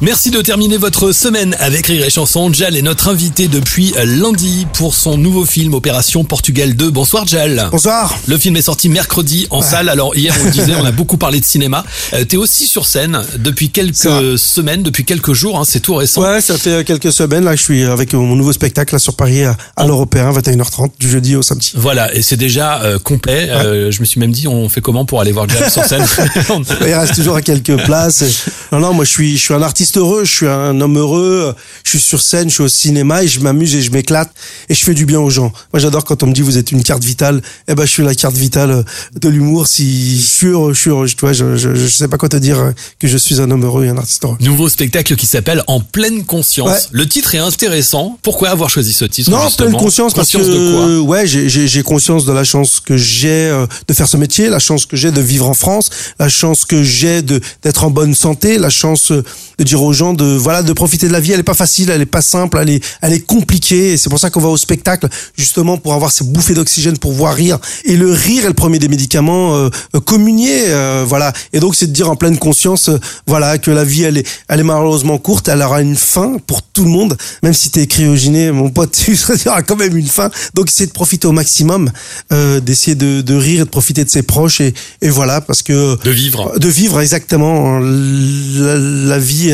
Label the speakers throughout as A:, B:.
A: Merci de terminer votre semaine avec Rire et Chanson. Jal est notre invité depuis lundi pour son nouveau film Opération Portugal 2. Bonsoir Jal.
B: Bonsoir.
A: Le film est sorti mercredi en salle. Alors hier on le disait, on a beaucoup parlé de cinéma. Euh, T'es aussi sur scène depuis quelques semaines, depuis quelques jours. Hein, c'est tout récent.
B: Ouais, ça fait quelques semaines là. Je suis avec mon nouveau spectacle là sur Paris à, à l'Européen, 21h30 du jeudi au samedi.
A: Voilà, et c'est déjà euh, complet. Euh, je me suis même dit, on fait comment pour aller voir Jal sur scène?
B: Il reste toujours à quelques places. Non, non, moi je suis, je suis un artiste heureux, je suis un homme heureux, je suis sur scène, je suis au cinéma et je m'amuse et je m'éclate et je fais du bien aux gens. Moi j'adore quand on me dit vous êtes une carte vitale, eh ben je suis la carte vitale de l'humour. Si je suis heureux, je suis heureux, tu vois, je, je, je sais pas quoi te dire que je suis un homme heureux et un artiste heureux.
A: Nouveau spectacle qui s'appelle En pleine conscience.
B: Ouais.
A: Le titre est intéressant. Pourquoi avoir choisi ce titre
B: Non,
A: justement
B: pleine conscience, parce
A: Conscience
B: que
A: de quoi
B: ouais, j'ai- j'ai j'ai conscience de la chance que j'ai euh, de faire ce métier, la chance que j'ai de vivre en France, la chance que j'ai de d'être en bonne santé, la chance euh, de dire aux gens de voilà de profiter de la vie. Elle est pas facile, elle est pas simple, elle est elle est compliquée. Et c'est pour ça qu'on va au spectacle justement pour avoir ces bouffées d'oxygène, pour voir rire. Et le rire est le premier des médicaments euh, communiés, euh, voilà. Et donc c'est de dire en pleine conscience, euh, voilà, que la vie elle est elle est malheureusement courte, elle aura une fin pour tout le monde, même si t'es cryogéné, mon pote, tu il y aura quand même une fin. Donc c'est de profiter au maximum, euh, d'essayer de, de rire et de profiter de ses proches et, et voilà parce que
A: De vivre.
B: de vivre exactement la, la vie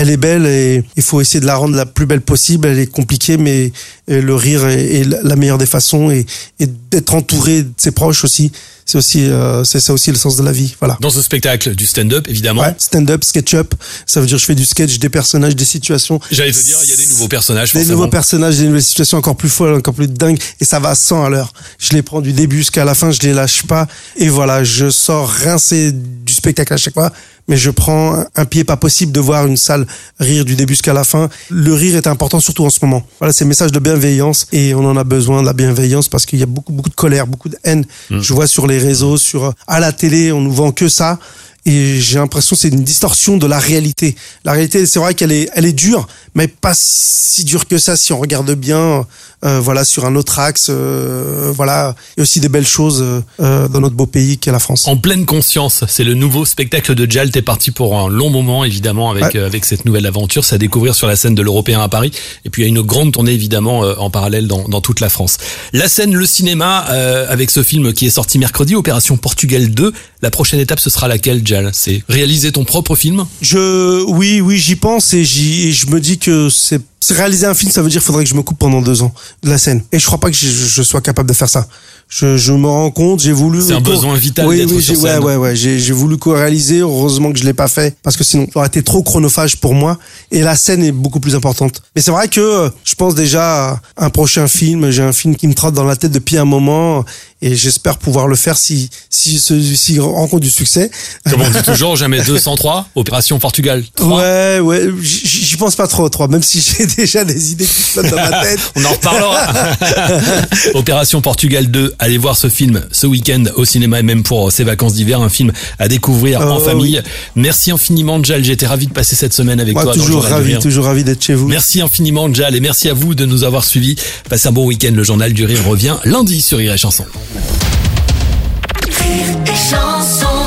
B: elle est belle et il faut essayer de la rendre la plus belle possible elle est compliquée mais euh, le rire est, est la meilleure des façons et, et d'être entouré de ses proches aussi c'est aussi euh, c'est ça aussi le sens de la vie voilà
A: Dans ce spectacle, du stand-up évidemment.
B: Ouais, stand-up, sketch-up, ça veut dire je fais du sketch, des personnages, des situations.
A: J'allais te dire, il y a des nouveaux personnages.
B: Des
A: forcément.
B: nouveaux personnages, des nouvelles situations encore plus folles, encore plus dingues, et ça va à 100 à l'heure. Je les prends du début jusqu'à la fin, je les lâche pas, et voilà, je sors rincé du spectacle à chaque fois, mais je prends un pied pas possible de voir une salle rire du début jusqu'à la fin. Le rire est important, surtout en ce moment. Voilà, c'est un message de bienveillance, et on en a besoin de la bienveillance parce qu'il y a beaucoup, beaucoup de colère, beaucoup de haine. Je vois sur les réseaux, sur à la télé, on nous vend que ça. Et j'ai l'impression que c'est une distorsion de la réalité. La réalité, c'est vrai qu'elle est, elle est dure, mais pas si dure que ça si on regarde bien, voilà, sur un autre axe. euh, voilà, il y a aussi des belles choses euh, euh, dans notre beau pays qu'est la France.
A: En pleine conscience, c'est le nouveau spectacle de Jal. T'es parti pour un long moment, évidemment, avec
B: Ouais.
A: euh, avec cette nouvelle aventure. C'est à découvrir sur la scène de l'Européen à Paris. Et puis il y a une grande tournée, évidemment, euh, en parallèle dans, dans toute la France. La scène, le cinéma, euh, avec ce film qui est sorti mercredi, Opération Portugal 2. La prochaine étape, ce sera laquelle, Jal? C'est réaliser ton propre film?
B: Je, oui, oui, j'y pense et, et je me dis que c'est réaliser un film, ça veut dire qu'il faudrait que je me coupe pendant deux ans de la scène. Et je crois pas que je, je sois capable de faire ça. Je, je me rends compte, j'ai voulu.
A: C'est un besoin vital
B: Oui,
A: d'être
B: oui,
A: sur
B: j'ai, ouais,
A: scène.
B: ouais, ouais. J'ai, j'ai voulu co-réaliser. Heureusement que je l'ai pas fait parce que sinon, ça aurait été trop chronophage pour moi. Et la scène est beaucoup plus importante. Mais c'est vrai que euh, je pense déjà à un prochain film. J'ai un film qui me trotte dans la tête depuis un moment et j'espère pouvoir le faire si, si celui-ci rencontre du succès.
A: Comme on dit toujours, jamais 203. Opération Portugal 3.
B: Ouais, ouais, j'y pense pas trop, trop, même si j'ai déjà des idées qui flottent dans ma tête.
A: On en reparlera. Opération Portugal 2, allez voir ce film ce week-end au cinéma et même pour ces vacances d'hiver, un film à découvrir en
B: Oh,
A: famille. Merci infiniment Jal, j'étais ravi de passer cette semaine avec
B: Moi,
A: toi.
B: toujours ravi, toujours ravi d'être chez vous.
A: Merci infiniment Jal et merci à vous de nous avoir suivis. Passez un bon week-end, le journal du rire revient lundi sur Rire et Chanson.
C: Rire et chanson